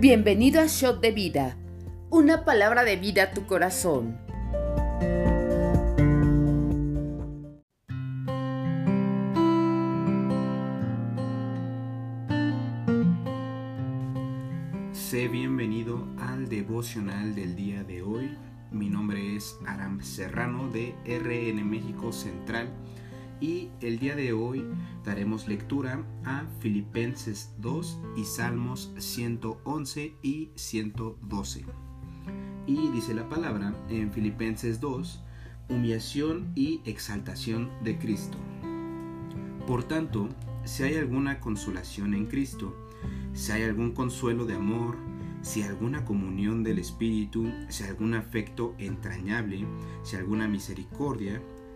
Bienvenido a Shot de Vida, una palabra de vida a tu corazón. Sé bienvenido al devocional del día de hoy. Mi nombre es Aram Serrano de RN México Central y el día de hoy daremos lectura a Filipenses 2 y Salmos 111 y 112. Y dice la palabra en Filipenses 2, humillación y exaltación de Cristo. Por tanto, si hay alguna consolación en Cristo, si hay algún consuelo de amor, si alguna comunión del Espíritu, si algún afecto entrañable, si alguna misericordia,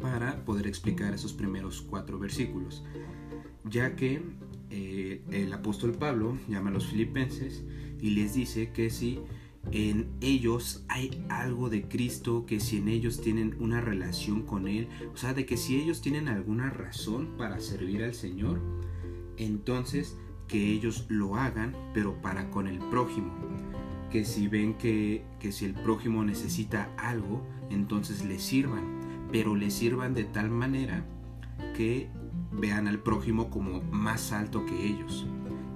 para poder explicar esos primeros cuatro versículos, ya que eh, el apóstol Pablo llama a los filipenses y les dice que si en ellos hay algo de Cristo, que si en ellos tienen una relación con Él, o sea, de que si ellos tienen alguna razón para servir al Señor, entonces que ellos lo hagan, pero para con el prójimo. Que si ven que, que si el prójimo necesita algo, entonces le sirvan pero le sirvan de tal manera que vean al prójimo como más alto que ellos.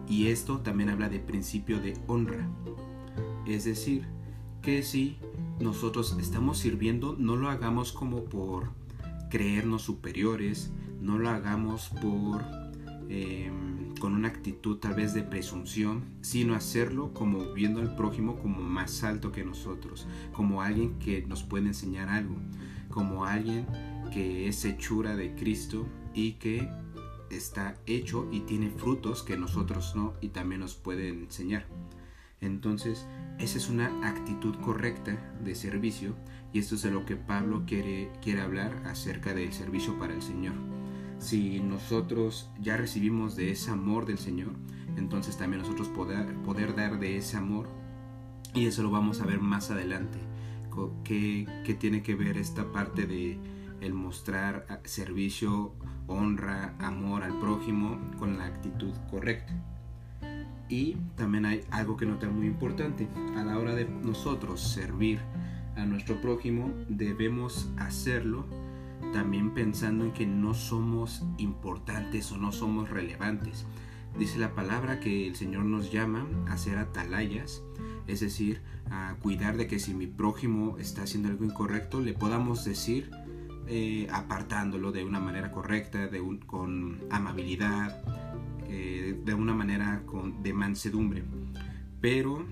Y esto también habla de principio de honra. Es decir, que si nosotros estamos sirviendo, no lo hagamos como por creernos superiores, no lo hagamos por em, con una actitud tal vez de presunción, sino hacerlo como viendo al prójimo como más alto que nosotros, como alguien que nos puede enseñar algo como alguien que es hechura de Cristo y que está hecho y tiene frutos que nosotros no y también nos pueden enseñar. Entonces, esa es una actitud correcta de servicio y esto es de lo que Pablo quiere, quiere hablar acerca del servicio para el Señor. Si nosotros ya recibimos de ese amor del Señor, entonces también nosotros poder, poder dar de ese amor y eso lo vamos a ver más adelante qué, tiene que ver esta parte de el mostrar servicio, honra, amor al prójimo con la actitud correcta. Y también hay algo que notar muy importante. A la hora de nosotros servir a nuestro prójimo, debemos hacerlo también pensando en que no somos importantes o no somos relevantes. Dice la palabra que el Señor nos llama a ser atalayas, es decir, a cuidar de que si mi prójimo está haciendo algo incorrecto, le podamos decir eh, apartándolo de una manera correcta, con amabilidad, eh, de una manera con, de mansedumbre. Pero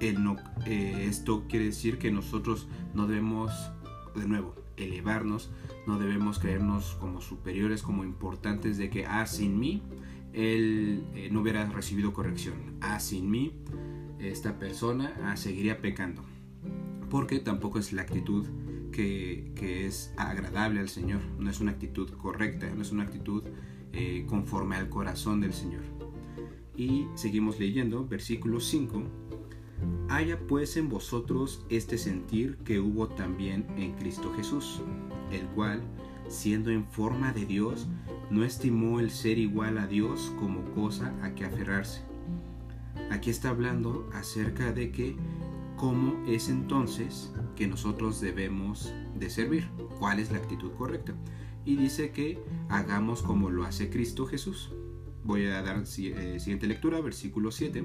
eh, esto quiere decir que nosotros no debemos, de nuevo, elevarnos, no debemos creernos como superiores, como importantes de que, ah, sin mí, él no hubiera recibido corrección. Ah, sin mí, esta persona ah, seguiría pecando. Porque tampoco es la actitud que, es agradable al Señor. No es una actitud correcta, no es una actitud eh, conforme al corazón del Señor. Y seguimos leyendo, versículo 5. Haya pues en vosotros este sentir que hubo también en Cristo Jesús, el cual, siendo en forma de Dios, no estimó el ser igual a Dios como cosa a que aferrarse Aquí está hablando acerca de que cómo es entonces que nosotros debemos de servir, cuál es la actitud correcta. Y dice que hagamos como lo hace Cristo Jesús. Voy a dar eh, siguiente lectura, versículo 7.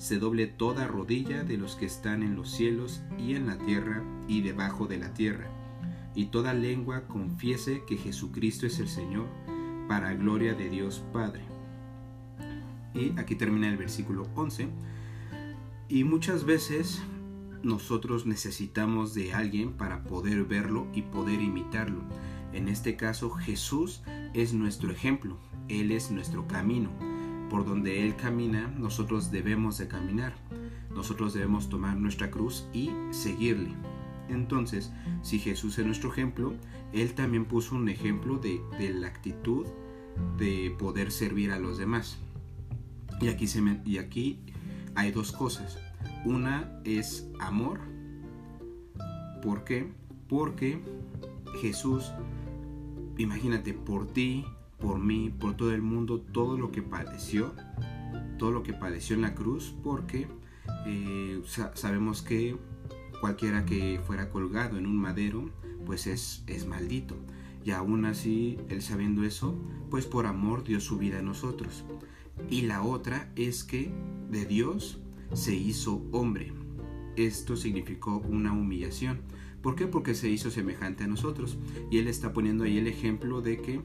se doble toda rodilla de los que están en los cielos y en la tierra y debajo de la tierra, y toda lengua confiese que Jesucristo es el Señor, para gloria de Dios Padre. Y aquí termina el versículo 11. Y muchas veces nosotros necesitamos de alguien para poder verlo y poder imitarlo. En este caso Jesús es nuestro ejemplo, Él es nuestro camino. Por donde Él camina, nosotros debemos de caminar. Nosotros debemos tomar nuestra cruz y seguirle. Entonces, si Jesús es nuestro ejemplo, Él también puso un ejemplo de, la actitud de poder servir a los demás. Y aquí, se y aquí hay dos cosas. Una es amor. ¿Por qué? Porque Jesús, imagínate, por ti, por mí, por todo el mundo, todo lo que padeció, todo lo que padeció en la cruz, porque eh, sabemos que cualquiera que fuera colgado en un madero, pues es, es maldito. Y aún así, él sabiendo eso, pues por amor dio su vida a nosotros. Y la otra es que de Dios se hizo hombre. Esto significó una humillación. ¿Por qué? Porque se hizo semejante a nosotros. Y él está poniendo ahí el ejemplo de que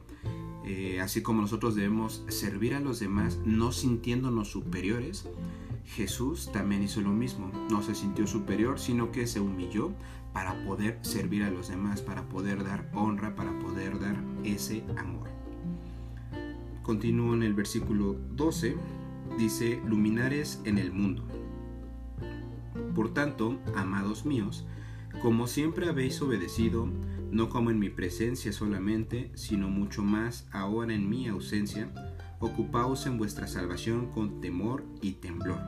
eh, así como nosotros debemos servir a los demás no sintiéndonos superiores, Jesús también hizo lo mismo. No se sintió superior, sino que se humilló para poder servir a los demás, para poder dar honra, para poder dar ese amor. Continúo en el versículo 12, dice, luminares en el mundo. Por tanto, amados míos, como siempre habéis obedecido, no como en mi presencia solamente, sino mucho más ahora en mi ausencia, ocupaos en vuestra salvación con temor y temblor,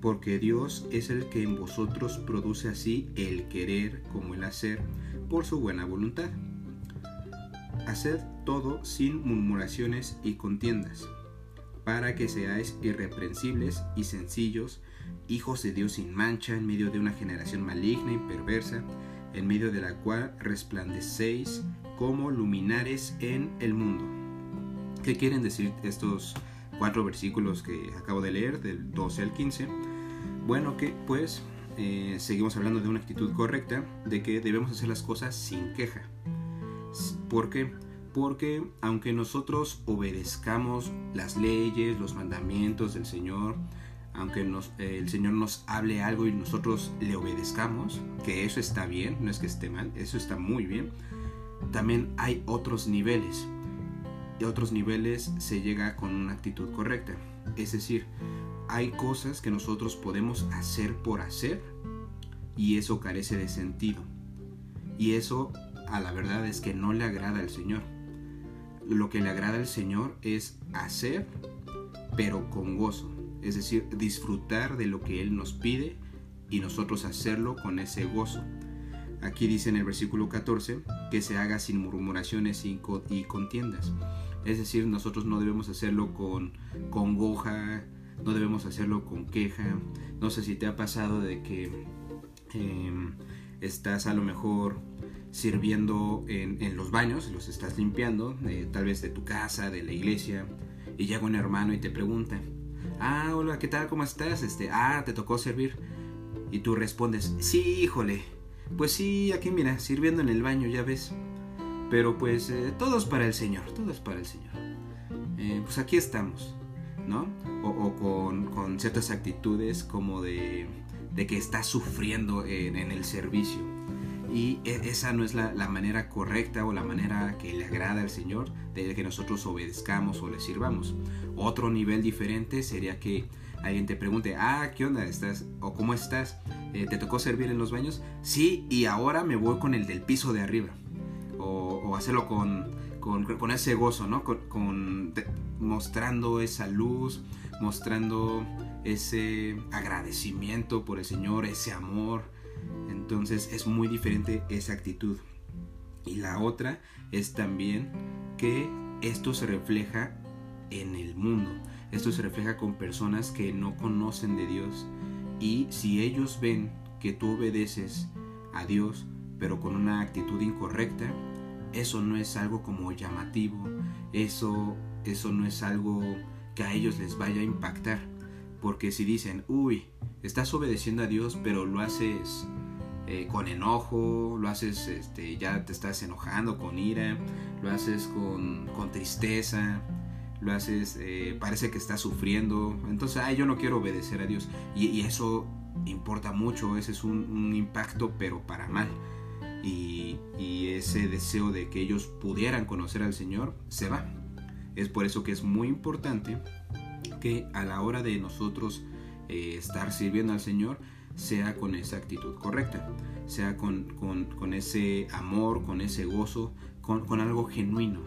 porque Dios es el que en vosotros produce así el querer como el hacer por su buena voluntad. Haced todo sin murmuraciones y contiendas, para que seáis irreprensibles y sencillos, hijos de Dios sin mancha en medio de una generación maligna y perversa, en medio de la cual resplandecéis como luminares en el mundo. ¿Qué quieren decir estos cuatro versículos que acabo de leer, del 12 al 15? Bueno, que pues eh, seguimos hablando de una actitud correcta, de que debemos hacer las cosas sin queja. ¿Por qué? Porque aunque nosotros obedezcamos las leyes, los mandamientos del Señor, aunque eh, el Señor nos hable algo y nosotros le obedezcamos, que eso está bien, no es que esté mal, eso está muy bien, también hay otros niveles. Y otros niveles se llega con una actitud correcta. Es decir, hay cosas que nosotros podemos hacer por hacer y eso carece de sentido. Y eso a la verdad es que no le agrada al Señor. Lo que le agrada al Señor es hacer, pero con gozo es decir, disfrutar de lo que Él nos pide y nosotros hacerlo con ese gozo. Aquí dice en el versículo 14 que se haga sin murmuraciones y contiendas. Es decir, nosotros no debemos hacerlo con congoja, no debemos hacerlo con queja. No sé si te ha pasado de que em, estás a lo mejor sirviendo en, los baños, los estás limpiando, eh, tal vez de tu casa, de la iglesia, y llega un hermano y te pregunta, ah, hola, ¿qué tal? ¿Cómo estás? Este, ah, te tocó servir. Y tú respondes, sí, híjole. Pues sí, aquí mira, sirviendo en el baño, ya ves. Pero pues eh, todo es para el Señor, todo es para el Señor. Eh, pues aquí estamos, ¿no? O, con, ciertas actitudes como de, que estás sufriendo en el servicio y e, esa no es la, manera correcta o la manera que le agrada al Señor de que nosotros obedezcamos o le sirvamos. Otro nivel diferente sería que alguien te pregunte, ah, ¿qué onda estás? ¿O cómo estás? Eh, ¿Te tocó servir en los baños? Sí, y ahora me voy con el del piso de arriba. O, hacerlo con, con, ese gozo, ¿no? Con, mostrando esa luz, mostrando ese agradecimiento por el Señor, ese amor, entonces es muy diferente esa actitud. Y la otra es también que esto se refleja en el mundo. Esto se refleja con personas que no conocen de Dios. Y si ellos ven que tú obedeces a Dios, pero con una actitud incorrecta, eso no es algo como llamativo, eso, eso no es algo que a ellos les vaya a impactar. Porque si dicen, uy, estás obedeciendo a Dios, pero lo haces eh, con enojo, lo haces, este, ya te estás enojando con ira, lo haces con, con tristeza, lo haces, eh, parece que estás sufriendo, entonces, ay, yo no quiero obedecer a Dios. Y, eso importa mucho, ese es un, impacto, pero para mal. Y, ese deseo de que ellos pudieran conocer al Señor se va. Es por eso que es muy importante que a la hora de nosotros eh, estar sirviendo al Señor, sea con esa actitud correcta, sea con, ese amor, con ese gozo, con, algo genuino.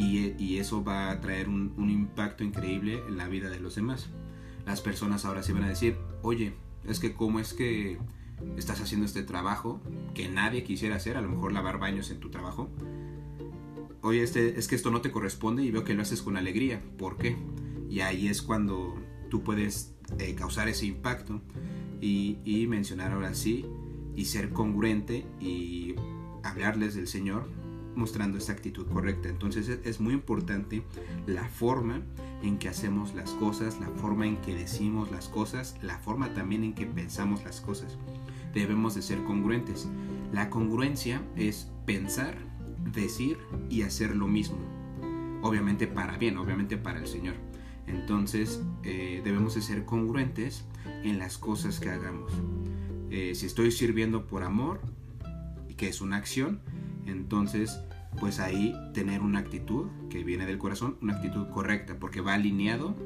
Y, eso va a traer un, impacto increíble en la vida de los demás. Las personas ahora sí van a decir, oye, es que cómo es que estás haciendo este trabajo que nadie quisiera hacer, a lo mejor lavar baños en tu trabajo. Oye, este, es que esto no te corresponde y veo que lo haces con alegría. ¿Por qué? Y ahí es cuando tú puedes eh, causar ese impacto y, mencionar ahora sí y ser congruente y hablarles del Señor mostrando esta actitud correcta. Entonces es, muy importante la forma en que hacemos las cosas, la forma en que decimos las cosas, la forma también en que pensamos las cosas. Debemos de ser congruentes. La congruencia es pensar, decir y hacer lo mismo. Obviamente para bien, obviamente para el Señor. Entonces eh, debemos de ser congruentes en las cosas que hagamos. Eh, si estoy sirviendo por amor, que es una acción, entonces pues ahí tener una actitud que viene del corazón, una actitud correcta, porque va alineado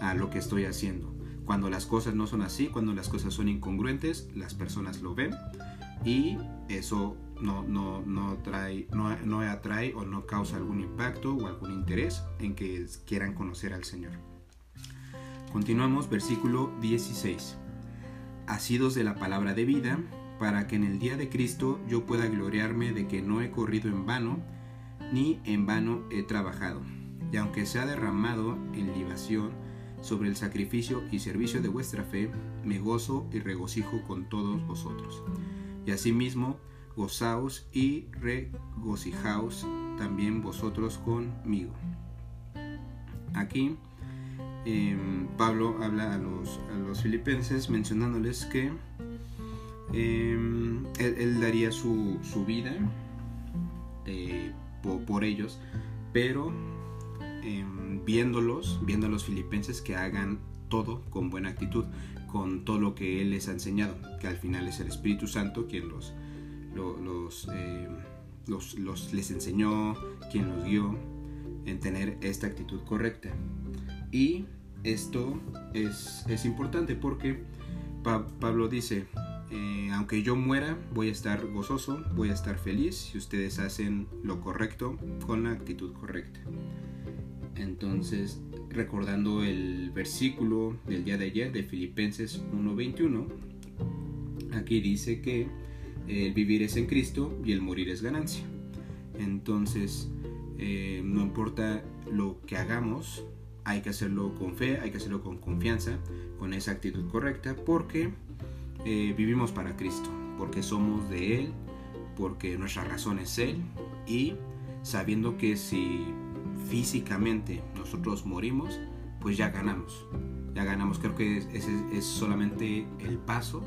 a lo que estoy haciendo. Cuando las cosas no son así, cuando las cosas son incongruentes, las personas lo ven y eso no, no, no, trae, no, no atrae o no causa algún impacto o algún interés en que quieran conocer al Señor. Continuamos, versículo 16. Asidos de la palabra de vida, para que en el día de Cristo yo pueda gloriarme de que no he corrido en vano, ni en vano he trabajado. Y aunque se ha derramado en libación sobre el sacrificio y servicio de vuestra fe, me gozo y regocijo con todos vosotros. Y asimismo, gozaos y regocijaos también vosotros conmigo. Aquí em, Pablo habla a los, filipenses mencionándoles que em, él, daría su, vida eh, por, ellos, pero em, viéndolos, viendo a los filipenses que hagan todo con buena actitud, con todo lo que Él les ha enseñado, que al final es el Espíritu Santo quien los, eh, los, les enseñó, quien los guió en tener esta actitud correcta. Y esto es, es importante porque Pablo dice, eh, aunque yo muera, voy a estar gozoso, voy a estar feliz si ustedes hacen lo correcto con la actitud correcta. Entonces, recordando el versículo del día de ayer de Filipenses 1.21, aquí dice que el vivir es en Cristo y el morir es ganancia. Entonces, eh, no importa lo que hagamos, hay que hacerlo con fe, hay que hacerlo con confianza, con esa actitud correcta, porque eh, vivimos para Cristo, porque somos de Él, porque nuestra razón es Él, y sabiendo que si físicamente nosotros morimos, pues ya ganamos. Ya ganamos, creo que ese es solamente el paso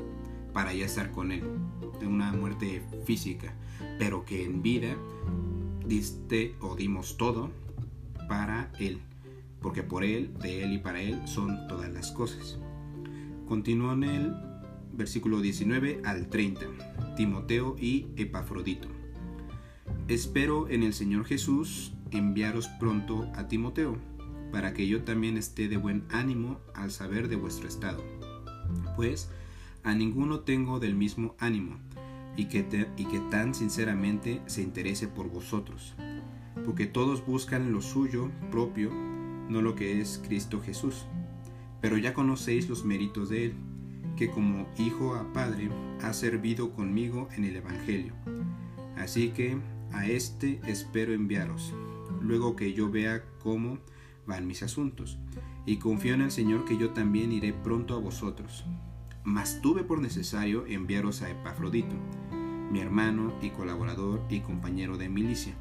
para ya estar con Él, de una muerte física, pero que en vida diste o dimos todo para Él, porque por Él, de Él y para Él son todas las cosas. Continúa en el versículo 19 al 30, Timoteo y Epafrodito. Espero en el Señor Jesús enviaros pronto a Timoteo, para que yo también esté de buen ánimo al saber de vuestro estado. Pues a ninguno tengo del mismo ánimo, y que, y que tan sinceramente se interese por vosotros, porque todos buscan lo suyo propio, no lo que es Cristo Jesús. Pero ya conocéis los méritos de Él, que como hijo a padre ha servido conmigo en el Evangelio. Así que a éste espero enviaros, luego que yo vea cómo van mis asuntos, y confío en el Señor que yo también iré pronto a vosotros mas tuve por necesario enviaros a Epafrodito, mi hermano y colaborador y compañero de milicia,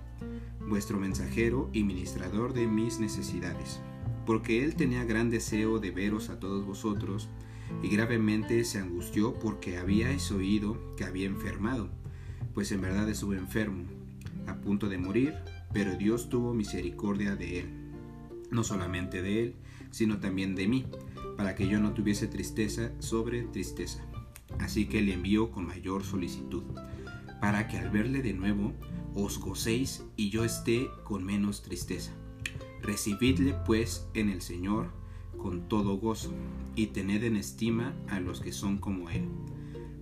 vuestro mensajero y ministrador de mis necesidades, porque él tenía gran deseo de veros a todos vosotros y gravemente se angustió porque habíais oído que había enfermado, pues en verdad estuvo enfermo, a punto de morir, pero Dios tuvo misericordia de él, no solamente de él, sino también de mí, para que yo no tuviese tristeza sobre tristeza. Así que le envió con mayor solicitud, para que al verle de nuevo os gocéis y yo esté con menos tristeza. Recibidle pues en el Señor con todo gozo, y tened en estima a los que son como Él,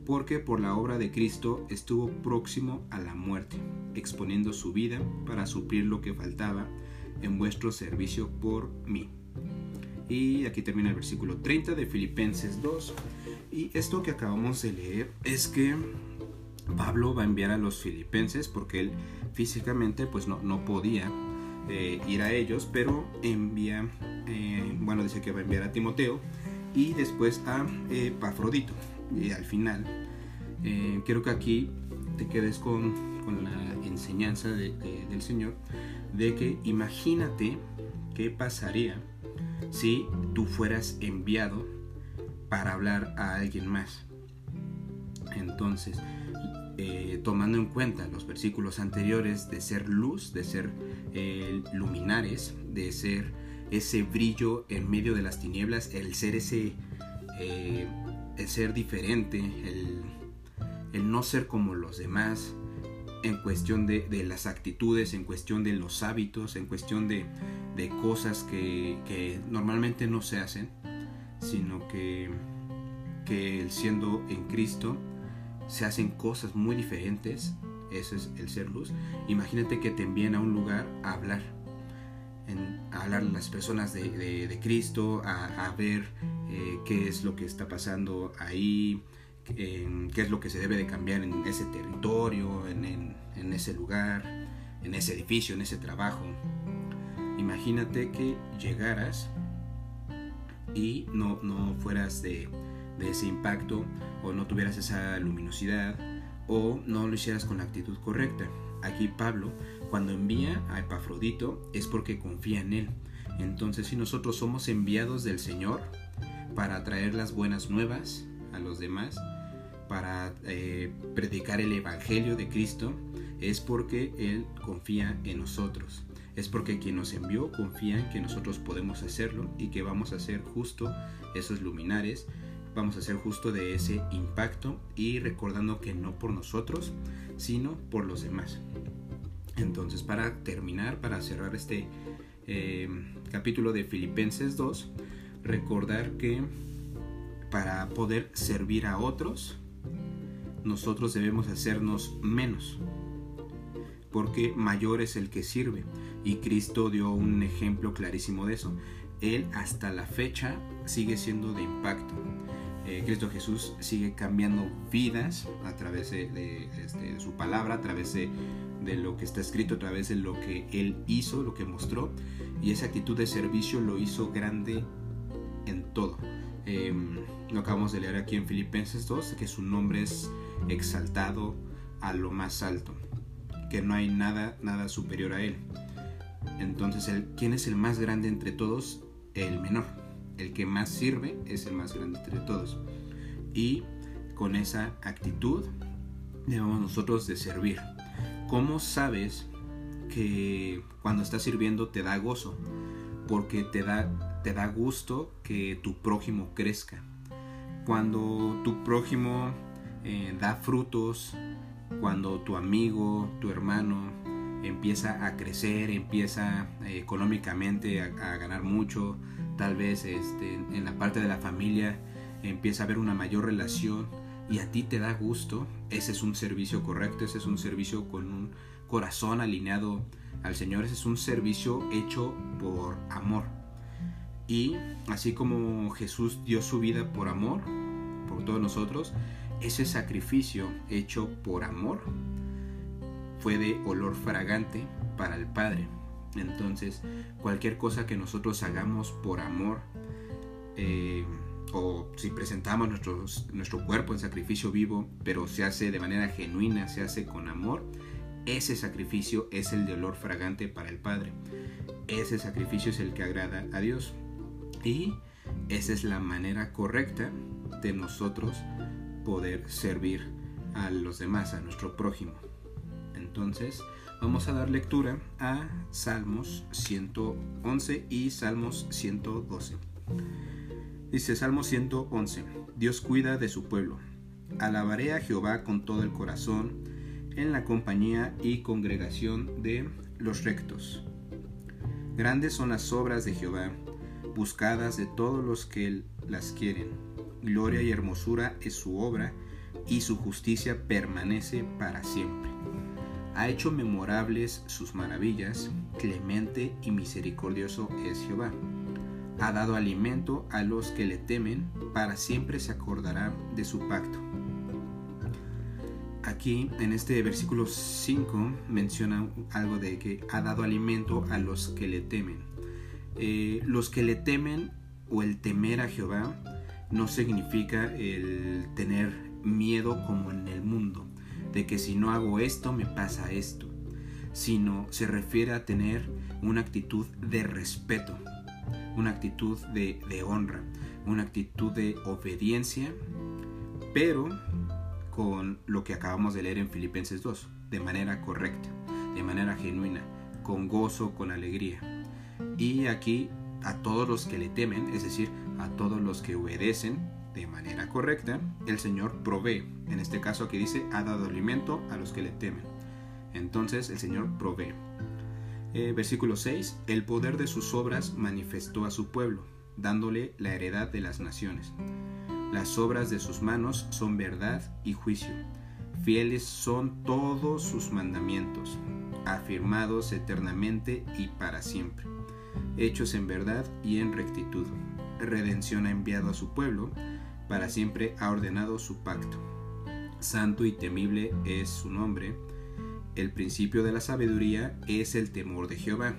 porque por la obra de Cristo estuvo próximo a la muerte, exponiendo su vida para suplir lo que faltaba en vuestro servicio por mí. Y aquí termina el versículo 30 de Filipenses 2. Y esto que acabamos de leer es que Pablo va a enviar a los filipenses porque él físicamente pues no, no podía eh, ir a ellos, pero envía, eh, bueno, dice que va a enviar a Timoteo y después a eh, Pafrodito. Y al final, quiero que aquí te quedes con, con la enseñanza del Señor de que imagínate qué pasaría si tú fueras enviado para hablar a alguien más. Entonces, eh, tomando en cuenta los versículos anteriores de ser luz, de ser eh, luminares, de ser ese brillo en medio de las tinieblas, el ser ese, eh, el ser diferente, el, no ser como los demás, en cuestión de, las actitudes, en cuestión de los hábitos, en cuestión de, cosas que, normalmente no se hacen, sino que, que siendo en Cristo, se hacen cosas muy diferentes, ese es el ser luz. Imagínate que te envíen a un lugar a hablar, a hablar a las personas de, Cristo, a, ver eh, qué es lo que está pasando ahí, qué es lo que se debe de cambiar en ese territorio, en, ese lugar, en ese edificio, en ese trabajo. Imagínate que llegaras y no, no fueras de, de ese impacto o no tuvieras esa luminosidad o no lo hicieras con la actitud correcta. Aquí Pablo, cuando envía a Epafrodito, es porque confía en él. Entonces, si nosotros somos enviados del Señor para traer las buenas nuevas a los demás, para eh, predicar el Evangelio de Cristo, es porque Él confía en nosotros. Es porque quien nos envió confía en que nosotros podemos hacerlo y que vamos a ser justo esos luminares vamos a hacer justo de ese impacto y recordando que no por nosotros, sino por los demás. Entonces, para terminar, para cerrar este eh, capítulo de Filipenses 2, recordar que para poder servir a otros, nosotros debemos hacernos menos, porque mayor es el que sirve. Y Cristo dio un ejemplo clarísimo de eso. Él hasta la fecha sigue siendo de impacto. Eh, Cristo Jesús sigue cambiando vidas a través de, este, su palabra, a través de, lo que está escrito, a través de lo que Él hizo, lo que mostró. Y esa actitud de servicio lo hizo grande en todo. Em, lo acabamos de leer aquí en Filipenses 2, que su nombre es exaltado a lo más alto, que no hay nada, nada superior a Él. Entonces, ¿quién es el más grande entre todos? El menor el que más sirve es el más grande entre todos. Y con esa actitud debemos nosotros de servir. ¿Cómo sabes que cuando estás sirviendo te da gozo? Porque te da, te da gusto que tu prójimo crezca. Cuando tu prójimo eh, da frutos, cuando tu amigo, tu hermano empieza a crecer, empieza eh, económicamente a ganar mucho, tal vez este, en la parte de la familia empieza a haber una mayor relación y a ti te da gusto, ese es un servicio correcto, ese es un servicio con un corazón alineado al Señor, ese es un servicio hecho por amor. Y así como Jesús dio su vida por amor, por todos nosotros, ese sacrificio hecho por amor fue de olor fragante para el Padre. Entonces, cualquier cosa que nosotros hagamos por amor, eh, o si presentamos nuestro cuerpo en sacrificio vivo, pero se hace de manera genuina, se hace con amor, ese sacrificio es el de olor fragante para el Padre. Ese sacrificio es el que agrada a Dios. Y Esa es la manera correcta de nosotros poder servir a los demás, a nuestro prójimo. Entonces, vamos a dar lectura a Salmos 111 y Salmos 112. Dice Salmo 111, Dios cuida de su pueblo. Alabaré a Jehová con todo el corazón, en la compañía y congregación de los rectos. Grandes son las obras de Jehová, buscadas de todos los que las quieren. Gloria y hermosura es su obra, y su justicia permanece para siempre. Ha hecho memorables sus maravillas, clemente y misericordioso es Jehová. Ha dado alimento a los que le temen, para siempre se acordará de su pacto. Aquí en este versículo 5 menciona algo de que ha dado alimento a los que le temen. Eh, los que le temen o el temer a Jehová no significa el tener miedo como en el mundo, de que si no hago esto me pasa esto, sino se refiere a tener una actitud de respeto, una actitud de, de honra, una actitud de obediencia, pero con lo que acabamos de leer en Filipenses 2, de manera correcta, de manera genuina, con gozo, con alegría. Y aquí a todos los que le temen, es decir, a todos los que obedecen de manera correcta, el Señor provee. En este caso aquí dice, ha dado alimento a los que le temen. Entonces el Señor provee. Eh, versículo 6, el poder de sus obras manifestó a su pueblo, dándole la heredad de las naciones. Las obras de sus manos son verdad y juicio. Fieles son todos sus mandamientos, afirmados eternamente y para siempre, hechos en verdad y en rectitud. Redención ha enviado a su pueblo, para siempre ha ordenado su pacto. Santo y temible es su nombre. El principio de la sabiduría es el temor de Jehová.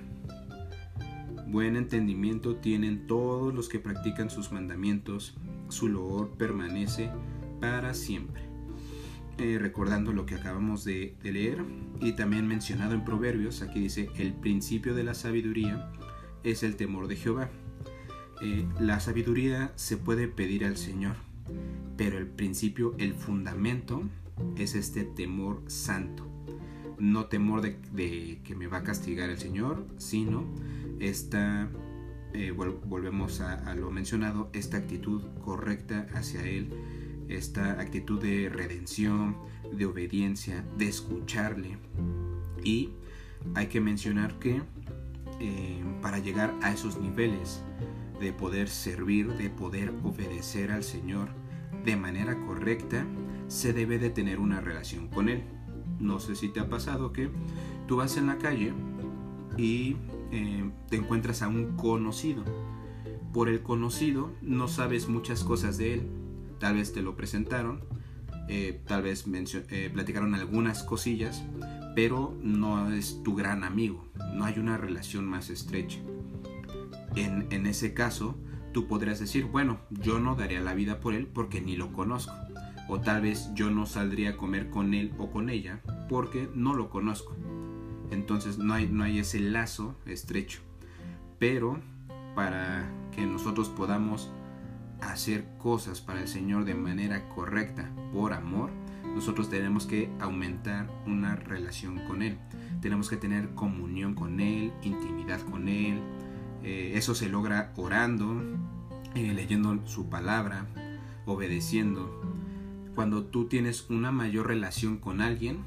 Buen entendimiento tienen todos los que practican sus mandamientos, su loor permanece para siempre. Eh, recordando lo que acabamos de, leer y también mencionado en Proverbios, aquí dice, el principio de la sabiduría es el temor de Jehová. Eh, la sabiduría se puede pedir al Señor, pero el principio, el fundamento, es este temor santo. No temor de que me va a castigar el Señor, sino esta eh, volvemos a, lo mencionado, esta actitud correcta hacia Él, esta actitud de redención, de obediencia, de escucharle. Y hay que mencionar que eh, para llegar a esos niveles de poder servir, de poder obedecer al Señor de manera correcta, se debe de tener una relación con Él. No sé si te ha pasado que tú vas en la calle y eh, te encuentras a un conocido. Por el conocido no sabes muchas cosas de él. Tal vez te lo presentaron, eh, tal vez eh, platicaron algunas cosillas, pero no es tu gran amigo. No hay una relación más estrecha. En, ese caso, tú podrías decir, bueno, yo no daría la vida por él porque ni lo conozco. O tal vez yo no saldría a comer con él o con ella porque no lo conozco entonces no hay, no hay ese lazo estrecho. Pero para que nosotros podamos hacer cosas para el Señor de manera correcta, por amor, nosotros tenemos que aumentar una relación con Él. Tenemos que tener comunión con Él, intimidad con Él. Eh, eso se logra orando, eh, leyendo su palabra, obedeciendo. Cuando tú tienes una mayor relación con alguien,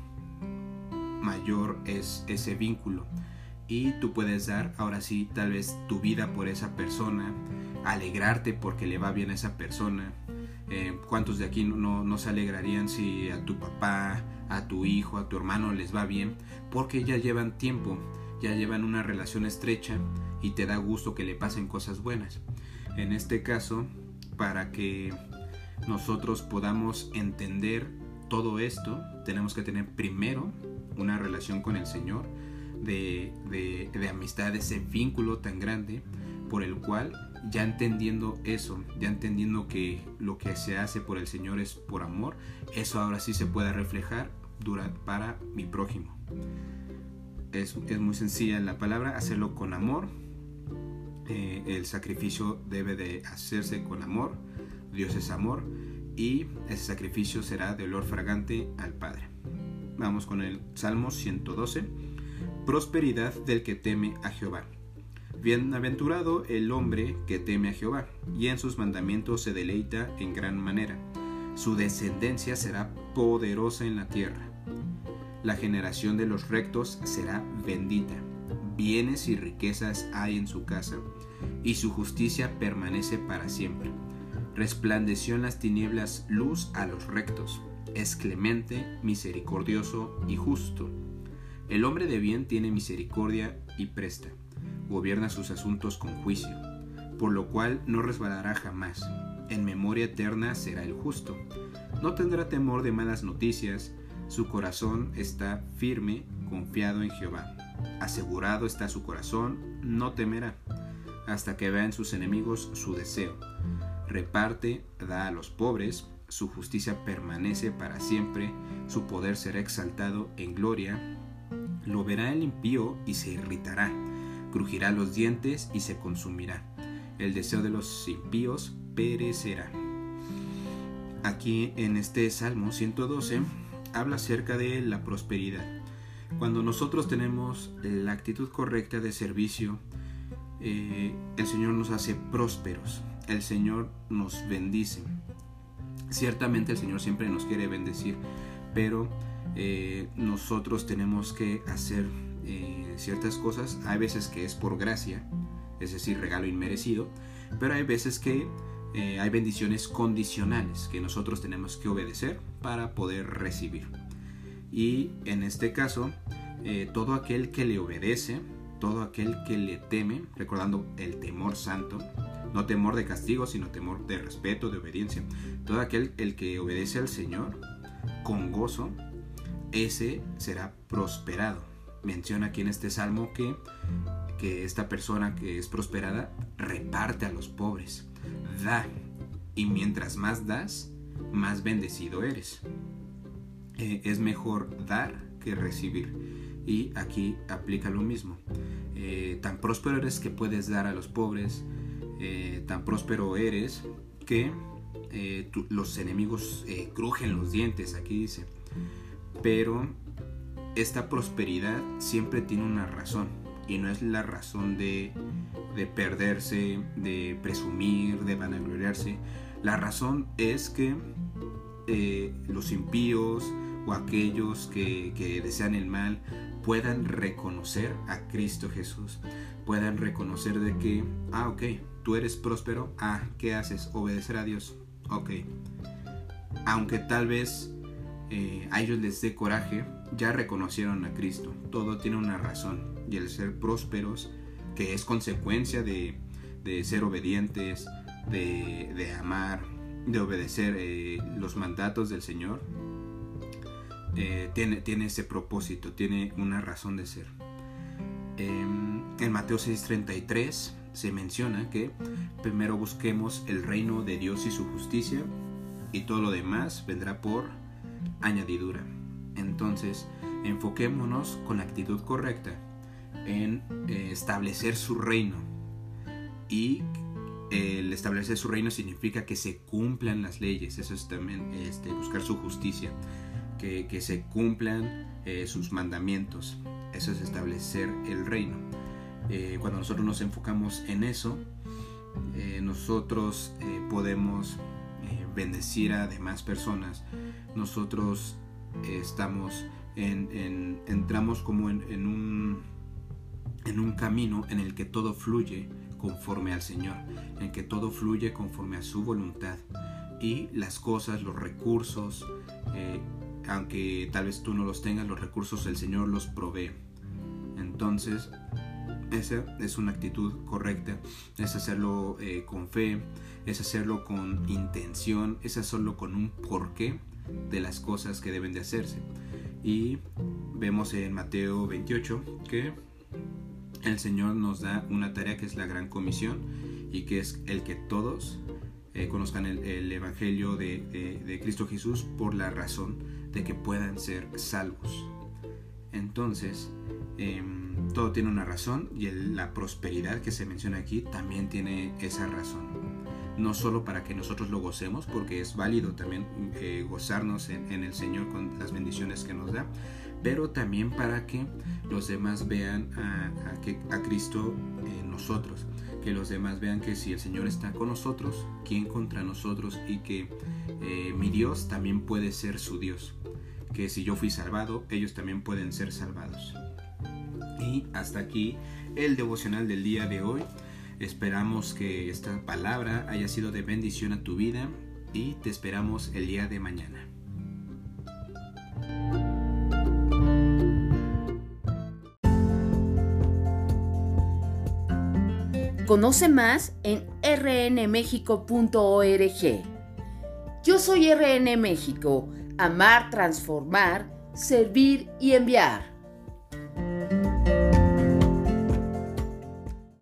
mayor es ese vínculo. Y tú puedes dar ahora sí tal vez tu vida por esa persona, alegrarte porque le va bien a esa persona. Eh, ¿Cuántos de aquí no, no se alegrarían si a tu papá, a tu hijo, a tu hermano les va bien? Porque ya llevan tiempo, ya llevan una relación estrecha y te da gusto que le pasen cosas buenas. En este caso, para que nosotros podamos entender todo esto, tenemos que tener primero una relación con el Señor, de, de, amistad, ese vínculo tan grande por el cual ya entendiendo eso, ya entendiendo que lo que se hace por el Señor es por amor, eso ahora sí se puede reflejar para mi prójimo. Es, es, muy sencilla la palabra, hacerlo con amor, eh, el sacrificio debe de hacerse con amor, Dios es amor y ese sacrificio será de olor fragante al Padre. Vamos con el Salmo 112. Prosperidad del que teme a Jehová. Bienaventurado el hombre que teme a Jehová, y en sus mandamientos se deleita en gran manera. Su descendencia será poderosa en la tierra. La generación de los rectos será bendita. Bienes y riquezas hay en su casa, y su justicia permanece para siempre. Resplandeció en las tinieblas luz a los rectos. Es clemente, misericordioso y justo. El hombre de bien tiene misericordia y presta gobierna sus asuntos con juicio, por lo cual no resbalará jamás. En memoria eterna será el justo. No tendrá temor de malas noticias, su corazón está firme, confiado en Jehová. Asegurado está su corazón, no temerá, hasta que vean sus enemigos su deseo. Reparte, da a los pobres, su justicia permanece para siempre, su poder será exaltado en gloria. Lo verá el impío y se irritará crujirá los dientes y se consumirá. El deseo de los impíos perecerá. Aquí en este Salmo 112 habla acerca de la prosperidad. Cuando nosotros tenemos la actitud correcta de servicio, eh, el Señor nos hace prósperos, el Señor nos bendice. Ciertamente el Señor siempre nos quiere bendecir, pero eh, nosotros tenemos que hacer eh, ciertas cosas. Hay veces que es por gracia, es decir, regalo inmerecido, pero hay veces que eh, hay bendiciones condicionales que nosotros tenemos que obedecer para poder recibir. Y en este caso, eh, todo aquel que le obedece, todo aquel que le teme, recordando el temor santo, no temor de castigo, sino temor de respeto, de obediencia, todo aquel el que obedece al Señor con gozo, ese será prosperado. Menciona aquí en este salmo que, que esta persona que es prosperada reparte a los pobres, da, y mientras más das, más bendecido eres. Eh, es mejor dar que recibir. Y aquí aplica lo mismo. Eh, tan próspero eres que puedes dar a los pobres, eh, tan próspero eres que los enemigos crujen los dientes, aquí dice. Pero esta prosperidad siempre tiene una razón y no es la razón de, perderse, de presumir, de vanagloriarse. La razón es que los impíos o aquellos que, desean el mal puedan reconocer a Cristo Jesús, puedan reconocer de que, ah, ok, tú eres próspero, ah, ¿qué haces? Obedecer a Dios, ok. Aunque tal vez eh, a ellos les dé coraje, ya reconocieron a Cristo. Todo tiene una razón. Y el ser prósperos, que es consecuencia de, ser obedientes, de, amar, de obedecer eh, los mandatos del Señor, eh, tiene, tiene ese propósito, tiene una razón de ser. Em, en Mateo 6:33 se menciona que primero busquemos el reino de Dios y su justicia y todo lo demás vendrá por añadidura. Entonces, enfoquémonos con la actitud correcta en eh, establecer su reino. Y el establecer su reino significa que se cumplan las leyes, eso es también este, buscar su justicia, que, se cumplan eh, sus mandamientos, eso es establecer el reino. Eh, cuando nosotros nos enfocamos en eso, nosotros podemos bendecir a demás personas, nosotros eh, estamos en, entramos como en, un, camino en el que todo fluye conforme al Señor, en que todo fluye conforme a su voluntad. Y las cosas, los recursos, eh, aunque tal vez tú no los tengas, los recursos el Señor los provee. Entonces, esa es una actitud correcta, es hacerlo eh, con fe, es hacerlo con intención, es hacerlo con un porqué de las cosas que deben de hacerse. Y vemos en Mateo 28 que el Señor nos da una tarea que es la gran comisión y que es el que todos eh, conozcan el, Evangelio de, de, Cristo Jesús por la razón de que puedan ser salvos. Entonces, em, todo tiene una razón y la prosperidad que se menciona aquí también tiene esa razón. No solo para que nosotros lo gocemos, porque es válido también eh, gozarnos en, el Señor con las bendiciones que nos da, pero también para que los demás vean a, Cristo en nosotros que los demás vean que si el Señor está con nosotros, ¿quién contra nosotros? Y que eh, mi Dios también puede ser su Dios. Que si yo fui salvado, ellos también pueden ser salvados. Y hasta aquí el devocional del día de hoy. Esperamos que esta palabra haya sido de bendición a tu vida y te esperamos el día de mañana. Conoce más en rnmexico.org. Yo soy RN México, amar, transformar, servir y enviar.